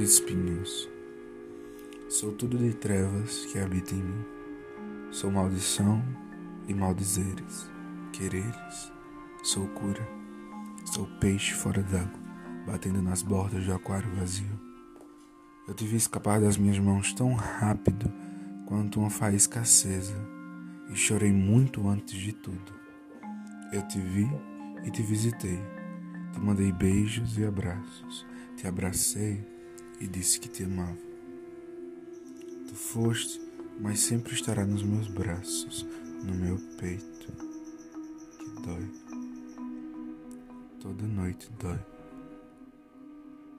espinhos. Sou tudo de trevas que habita em mim. Sou maldição e maldizeres, quereres. Sou cura. Sou peixe fora d'água, batendo nas bordas do aquário vazio. Eu te vi escapar das minhas mãos tão rápido quanto uma faísca acesa, e chorei muito antes de tudo. Eu te vi e te visitei, te mandei beijos e abraços, te abracei e disse que te amava. Tu foste, mas sempre estará nos meus braços, no meu peito, que dói. Toda noite dói.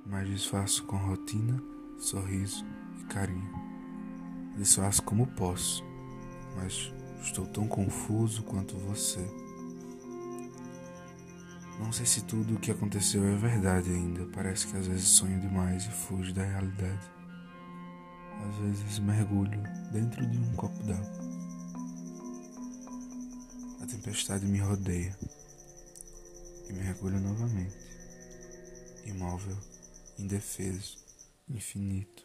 Mas disfarço com rotina, sorriso e carinho. Disfarço como posso, mas estou tão confuso quanto você. Não sei se tudo o que aconteceu é verdade ainda. Parece que às vezes sonho demais e fujo da realidade. Às vezes mergulho dentro de um copo d'água. A tempestade me rodeia e mergulho novamente. Imóvel, indefeso, infinito.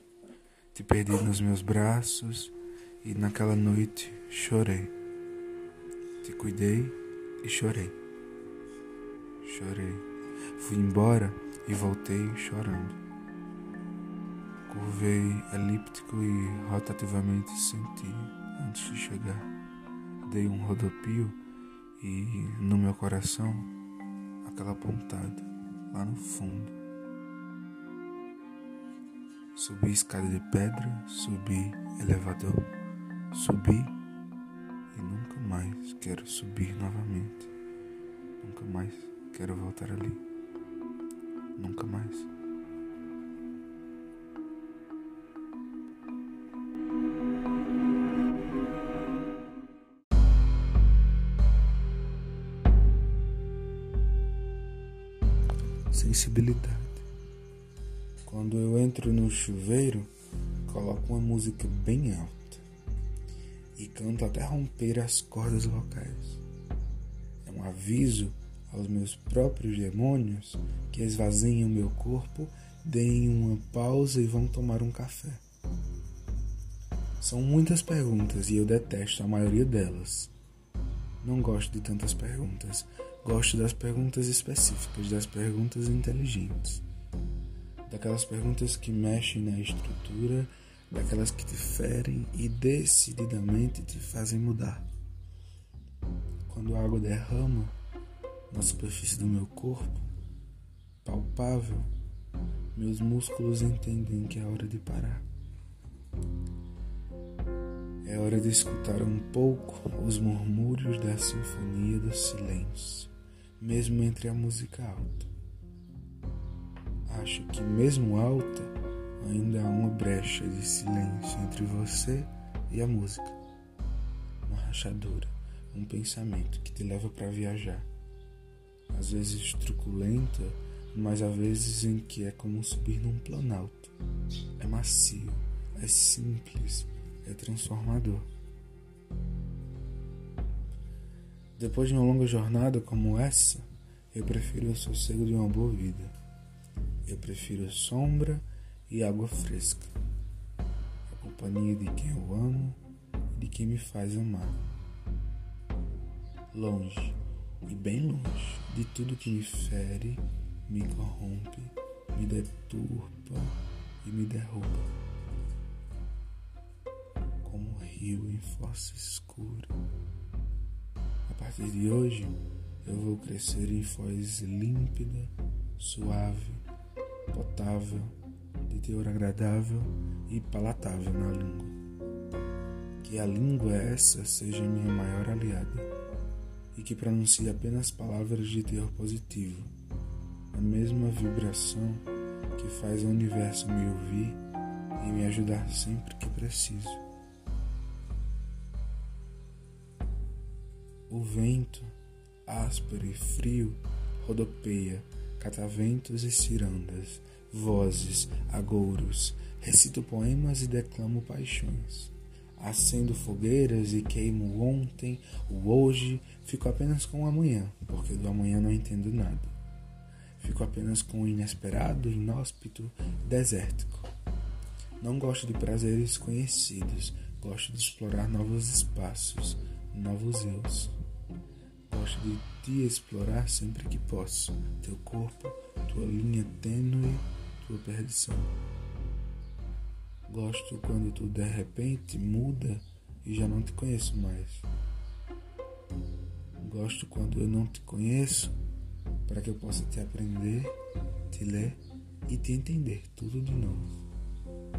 Te perdi nos meus braços e naquela noite chorei. Te cuidei e chorei. Chorei. Fui embora e voltei chorando. Curvei elíptico e rotativamente senti antes de chegar. Dei um rodopio e no meu coração aquela pontada lá no fundo. Subi escada de pedra, subi elevador, subi e nunca mais quero subir novamente. Nunca mais Quero voltar ali. Nunca mais. Sensibilidade. Quando eu entro no chuveiro, coloco uma música bem alta e canto até romper as cordas vocais. É um aviso aos meus próprios demônios que esvaziam meu corpo, deem uma pausa e vão tomar um café. São muitas perguntas e eu detesto a maioria delas. Não gosto de tantas perguntas. Gosto das perguntas específicas, das perguntas inteligentes. Daquelas perguntas que mexem na estrutura, daquelas que te ferem e decididamente te fazem mudar. Quando a água derrama, na superfície do meu corpo, palpável, meus músculos entendem que é hora de parar. É hora de escutar um pouco os murmúrios da sinfonia do silêncio, mesmo entre a música alta. Acho que, mesmo alta, ainda há uma brecha de silêncio entre você e a música. Uma rachadura, um pensamento que te leva para viajar às vezes truculenta, mas às vezes em que é como subir num planalto. É macio, é simples, é transformador. Depois de uma longa jornada como essa, eu prefiro o sossego de uma boa vida. Eu prefiro sombra e água fresca. A companhia de quem eu amo e de quem me faz amar. Longe e bem longe de tudo que me fere, me corrompe, me deturpa e me derruba. Como um rio em fossa escura. A partir de hoje, eu vou crescer em foz límpida, suave, potável, de teor agradável e palatável na língua. Que a língua essa seja minha maior aliada que pronuncie apenas palavras de teor positivo, a mesma vibração que faz o universo me ouvir e me ajudar sempre que preciso. O vento, áspero e frio, rodopeia, cataventos e cirandas, vozes, agouros, recito poemas e declamo paixões. Acendo fogueiras e queimo ontem, o hoje, fico apenas com o amanhã, porque do amanhã não entendo nada. Fico apenas com o inesperado, inóspito, desértico. Não gosto de prazeres conhecidos, gosto de explorar novos espaços, novos eus. Gosto de te explorar sempre que posso, teu corpo, tua linha tênue, tua perdição. Gosto quando tu de repente muda e já não te conheço mais. Gosto quando eu não te conheço para que eu possa te aprender, te ler e te entender tudo de novo,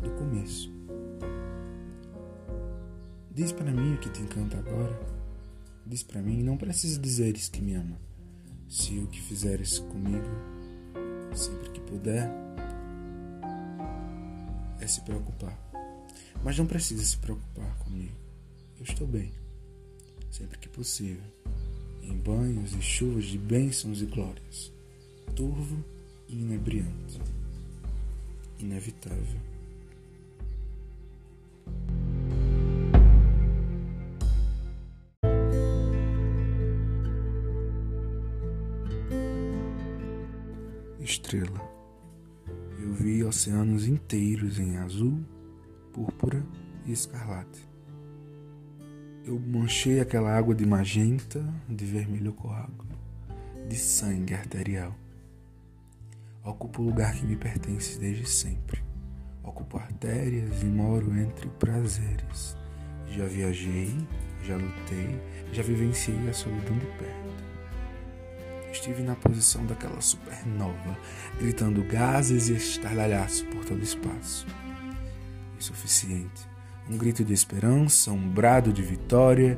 do começo. Diz para mim o que te encanta agora. Diz para mim, não precisa dizeres que me ama. Se o que fizeres comigo, sempre que puder, é se preocupar. Mas não precisa se preocupar comigo. Eu estou bem, sempre que possível em banhos e chuvas de bênçãos e glórias, turvo e inebriante, inevitável. Estrela. Oceanos inteiros em azul, púrpura e escarlate eu manchei aquela água de magenta, de vermelho coágulo, de sangue arterial. Ocupo o lugar que me pertence desde sempre. Ocupo artérias e moro entre prazeres. Já viajei, já lutei, já vivenciei a solidão de perto. Estive na posição daquela supernova, gritando gases e estardalhaço por todo o espaço. Insuficiente um grito de esperança, um brado de vitória,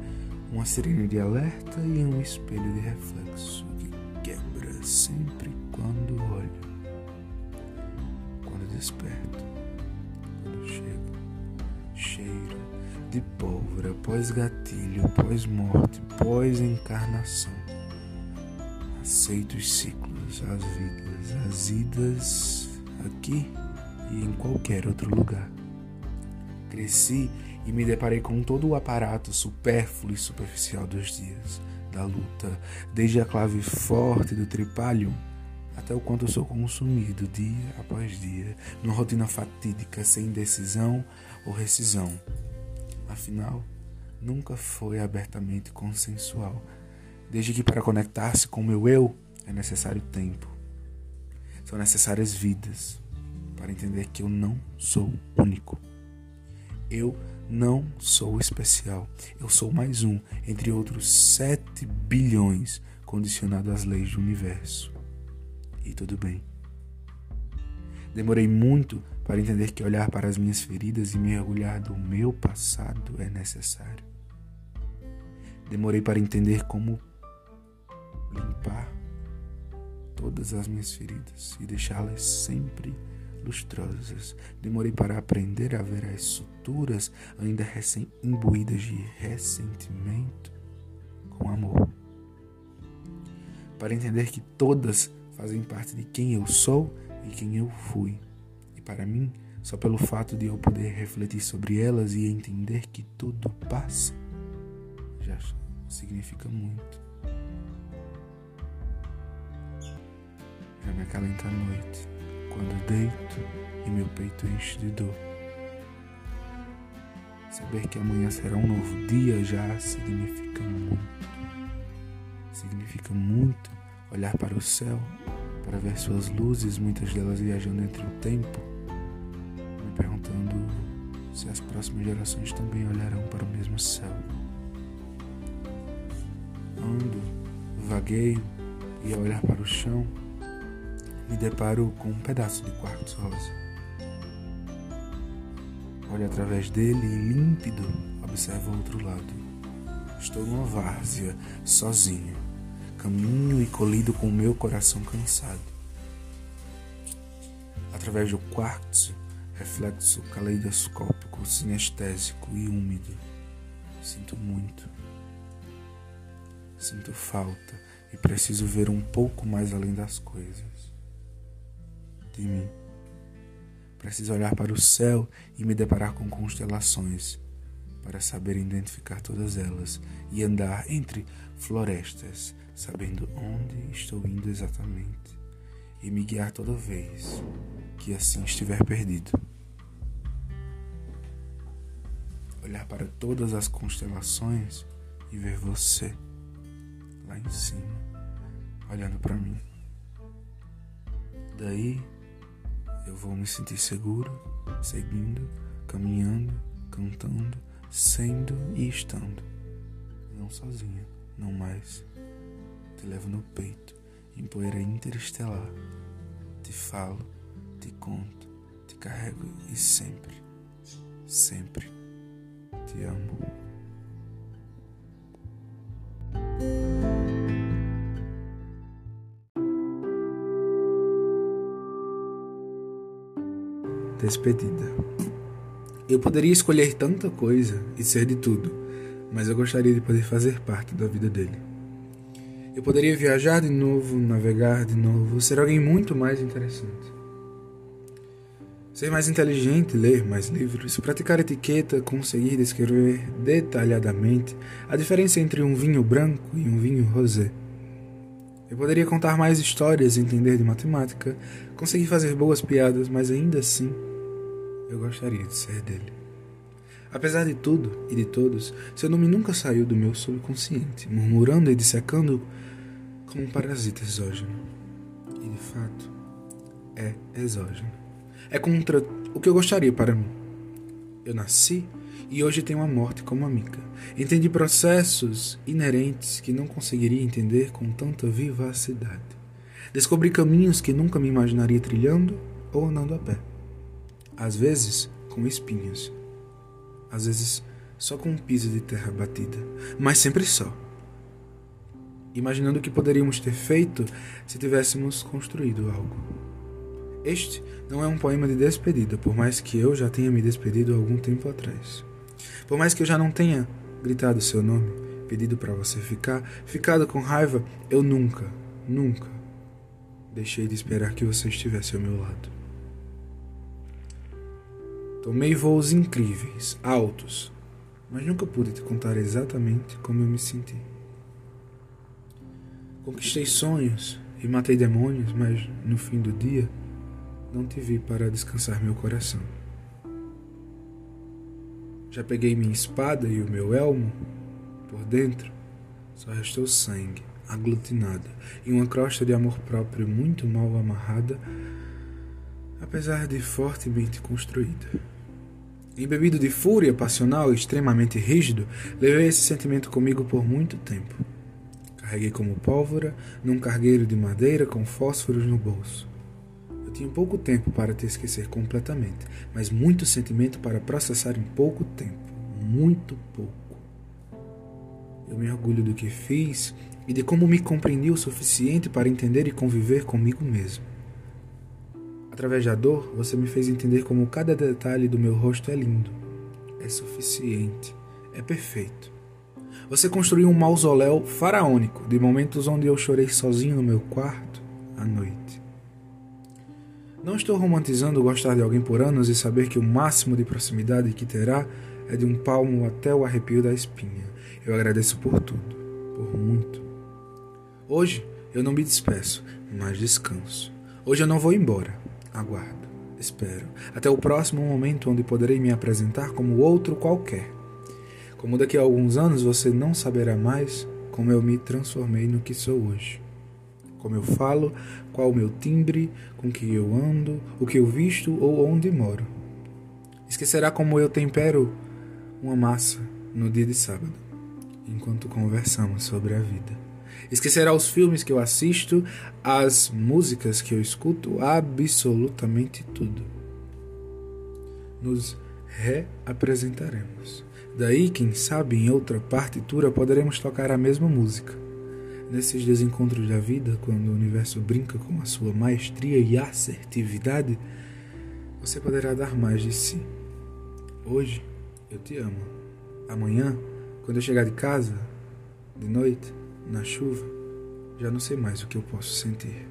uma sirene de alerta e um espelho de reflexo que quebra sempre quando olho, quando desperto, quando chego, cheiro de pólvora, pós-gatilho, pós-morte, pós-encarnação. Aceito os ciclos, as vidas, as idas aqui e em qualquer outro lugar. Cresci e me deparei com todo o aparato supérfluo e superficial dos dias, da luta, desde a clave forte do tripalho até o quanto sou consumido dia após dia, numa rotina fatídica sem decisão ou rescisão. Afinal, nunca foi abertamente consensual, desde que para conectar-se com o meu eu é necessário tempo. São necessárias vidas para entender que eu não sou único. Eu não sou especial. Eu sou mais um entre outros 7 bilhões condicionado às leis do universo. E tudo bem. Demorei muito para entender que olhar para as minhas feridas e mergulhar do meu passado é necessário. Demorei para entender como limpar todas as minhas feridas e deixá-las sempre lustrosas. Demorei para aprender a ver as suturas ainda recém-imbuídas de ressentimento com amor. Para entender que todas fazem parte de quem eu sou e quem eu fui. E para mim, só pelo fato de eu poder refletir sobre elas e entender que tudo passa, já significa muito. Já me acalenta a noite quando deito e meu peito enche de dor. Saber que amanhã será um novo dia já significa muito. Significa muito olhar para o céu, para ver suas luzes, muitas delas viajando entre o tempo, me perguntando se as próximas gerações também olharão para o mesmo céu. Ando, vagueio e ao olhar para o chão, me deparo com um pedaço de quartzo rosa. Olho através dele e límpido observo o outro lado. Estou numa várzea, sozinho, caminho e colhido com o meu coração cansado. Através do quartzo, reflexo caleidoscópico, sinestésico e úmido. Sinto muito. Sinto falta e preciso ver um pouco mais além das coisas de mim. Preciso olhar para o céu e me deparar com constelações para saber identificar todas elas e andar entre florestas, sabendo onde estou indo exatamente e me guiar toda vez que assim estiver perdido. Olhar para todas as constelações e ver você lá em cima, olhando para mim. Daí eu vou me sentir seguro, seguindo, caminhando, cantando, sendo e estando. Não sozinho, não mais. Te levo no peito, em poeira interestelar. Te falo, te conto, te carrego e sempre, sempre te amo. Despedida. Eu poderia escolher tanta coisa e ser de tudo, mas eu gostaria de poder fazer parte da vida dele. Eu poderia viajar de novo, navegar de novo, ser alguém muito mais interessante. Ser mais inteligente, ler mais livros, praticar etiqueta, conseguir descrever detalhadamente a diferença entre um vinho branco e um vinho rosé. Eu poderia contar mais histórias, entender de matemática, conseguir fazer boas piadas, mas ainda assim eu gostaria de ser dele. Apesar de tudo e de todos, seu nome nunca saiu do meu subconsciente, murmurando e dissecando como um parasita exógeno. E de fato, é exógeno. É contra o que eu gostaria para mim. Eu nasci e hoje tenho a morte como amiga. Entendi processos inerentes que não conseguiria entender com tanta vivacidade. Descobri caminhos que nunca me imaginaria trilhando ou andando a pé às vezes com espinhos, às vezes só com um piso de terra batida, mas sempre só. Imaginando o que poderíamos ter feito se tivéssemos construído algo. Este não é um poema de despedida, por mais que eu já tenha me despedido algum tempo atrás. Por mais que eu já não tenha gritado seu nome, pedido para você ficar, ficado com raiva, eu nunca, nunca deixei de esperar que você estivesse ao meu lado. Tomei voos incríveis, altos, mas nunca pude te contar exatamente como eu me senti. Conquistei sonhos e matei demônios, mas no fim do dia não te vi para descansar meu coração. Já peguei minha espada e o meu elmo, por dentro só restou sangue, aglutinada, e uma crosta de amor próprio muito mal amarrada apesar de fortemente construída. Embebido de fúria passional extremamente rígido, levei esse sentimento comigo por muito tempo. Carreguei como pólvora num cargueiro de madeira com fósforos no bolso. Eu tinha pouco tempo para te esquecer completamente, mas muito sentimento para processar em pouco tempo. Muito pouco. Eu me orgulho do que fiz e de como me compreendi o suficiente para entender e conviver comigo mesmo. Através da dor, você me fez entender como cada detalhe do meu rosto é lindo, é suficiente, é perfeito. Você construiu um mausoléu faraônico de momentos onde eu chorei sozinho no meu quarto à noite. Não estou romantizando gostar de alguém por anos e saber que o máximo de proximidade que terá é de um palmo até o arrepio da espinha. Eu agradeço por tudo, por muito. Hoje eu não me despeço, mas descanso. Hoje eu não vou embora. Aguardo, espero, até o próximo momento onde poderei me apresentar como outro qualquer. Como daqui a alguns anos você não saberá mais como eu me transformei no que sou hoje. Como eu falo, qual o meu timbre, com que eu ando, o que eu visto ou onde moro. Esquecerá como eu tempero uma massa no dia de sábado, enquanto conversamos sobre a vida. Esquecerá os filmes que eu assisto, as músicas que eu escuto, absolutamente tudo. Nos reapresentaremos. Daí, quem sabe, em outra partitura poderemos tocar a mesma música. Nesses desencontros da vida, quando o universo brinca com a sua maestria e assertividade, você poderá dar mais de si. Hoje, eu te amo. Amanhã, quando eu chegar de casa, de noite, na chuva, já não sei mais o que eu posso sentir.